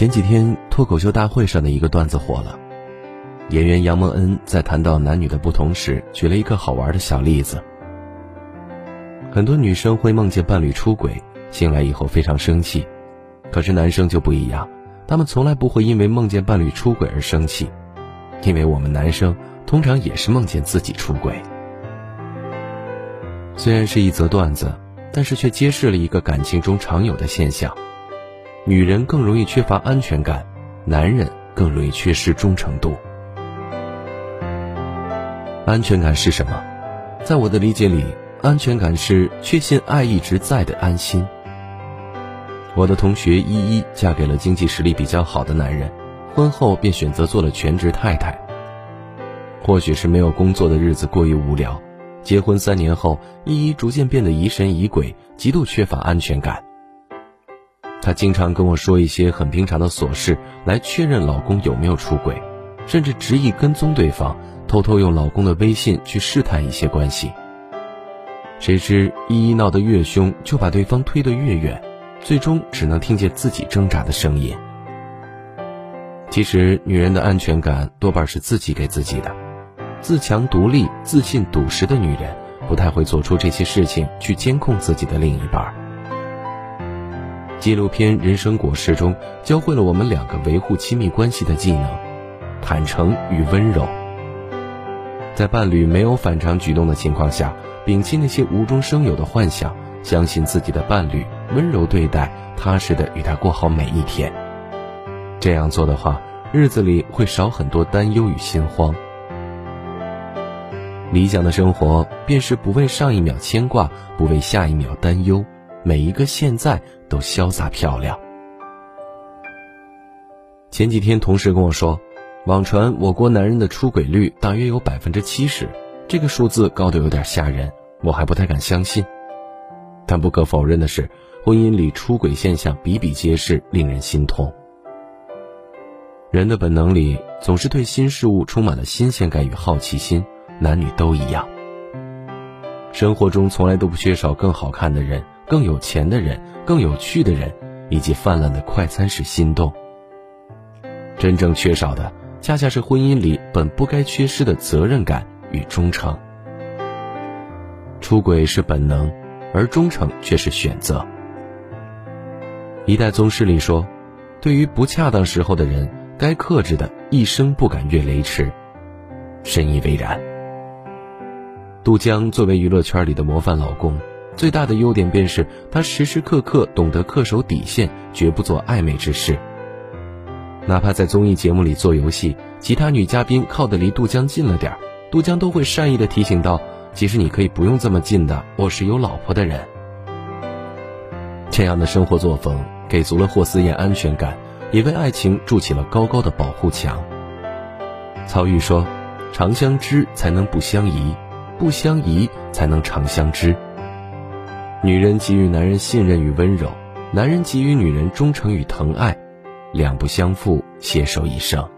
前几天脱口秀大会上的一个段子火了，演员杨蒙恩在谈到男女的不同时，举了一个好玩的小例子。很多女生会梦见伴侣出轨，醒来以后非常生气，可是男生就不一样，他们从来不会因为梦见伴侣出轨而生气，因为我们男生通常也是梦见自己出轨。虽然是一则段子，但是却揭示了一个感情中常有的现象。女人更容易缺乏安全感，男人更容易缺失忠诚度。安全感是什么？在我的理解里，安全感是确信爱一直在的安心。我的同学依依嫁给了经济实力比较好的男人，婚后便选择做了全职太太。或许是没有工作的日子过于无聊，结婚三年后，依依逐渐变得疑神疑鬼，极度缺乏安全感。她经常跟我说一些很平常的琐事，来确认老公有没有出轨，甚至执意跟踪对方，偷偷用老公的微信去试探一些关系。谁知依依闹得越凶，就把对方推得越远，最终只能听见自己挣扎的声音。其实，女人的安全感多半是自己给自己的，自强独立、自信笃实的女人，不太会做出这些事情去监控自己的另一半。纪录片《人生果实》中教会了我们两个维护亲密关系的技能：坦诚与温柔。在伴侣没有反常举动的情况下，摒弃那些无中生有的幻想，相信自己的伴侣，温柔对待，踏实的与他过好每一天。这样做的话，日子里会少很多担忧与心慌。理想的生活便是不为上一秒牵挂，不为下一秒担忧。每一个现在都潇洒漂亮。前几天同事跟我说，网传我国男人的出轨率大约有百分之七十，这个数字高的有点吓人，我还不太敢相信。但不可否认的是，婚姻里出轨现象比比皆是，令人心痛。人的本能里总是对新事物充满了新鲜感与好奇心，男女都一样。生活中从来都不缺少更好看的人。更有钱的人，更有趣的人，以及泛滥的快餐式心动。真正缺少的，恰恰是婚姻里本不该缺失的责任感与忠诚。出轨是本能，而忠诚却是选择。一代宗师里说：“对于不恰当时候的人，该克制的，一生不敢越雷池。”深以为然。杜江作为娱乐圈里的模范老公。最大的优点便是他时时刻刻懂得恪守底线，绝不做暧昧之事。哪怕在综艺节目里做游戏，其他女嘉宾靠得离杜江近了点儿，杜江都会善意的提醒道：“其实你可以不用这么近的，我是有老婆的人。”这样的生活作风给足了霍思燕安全感，也为爱情筑起了高高的保护墙。曹禺说：“长相知才能不相疑，不相疑才能长相知。”女人给予男人信任与温柔，男人给予女人忠诚与疼爱，两不相负，携手一生。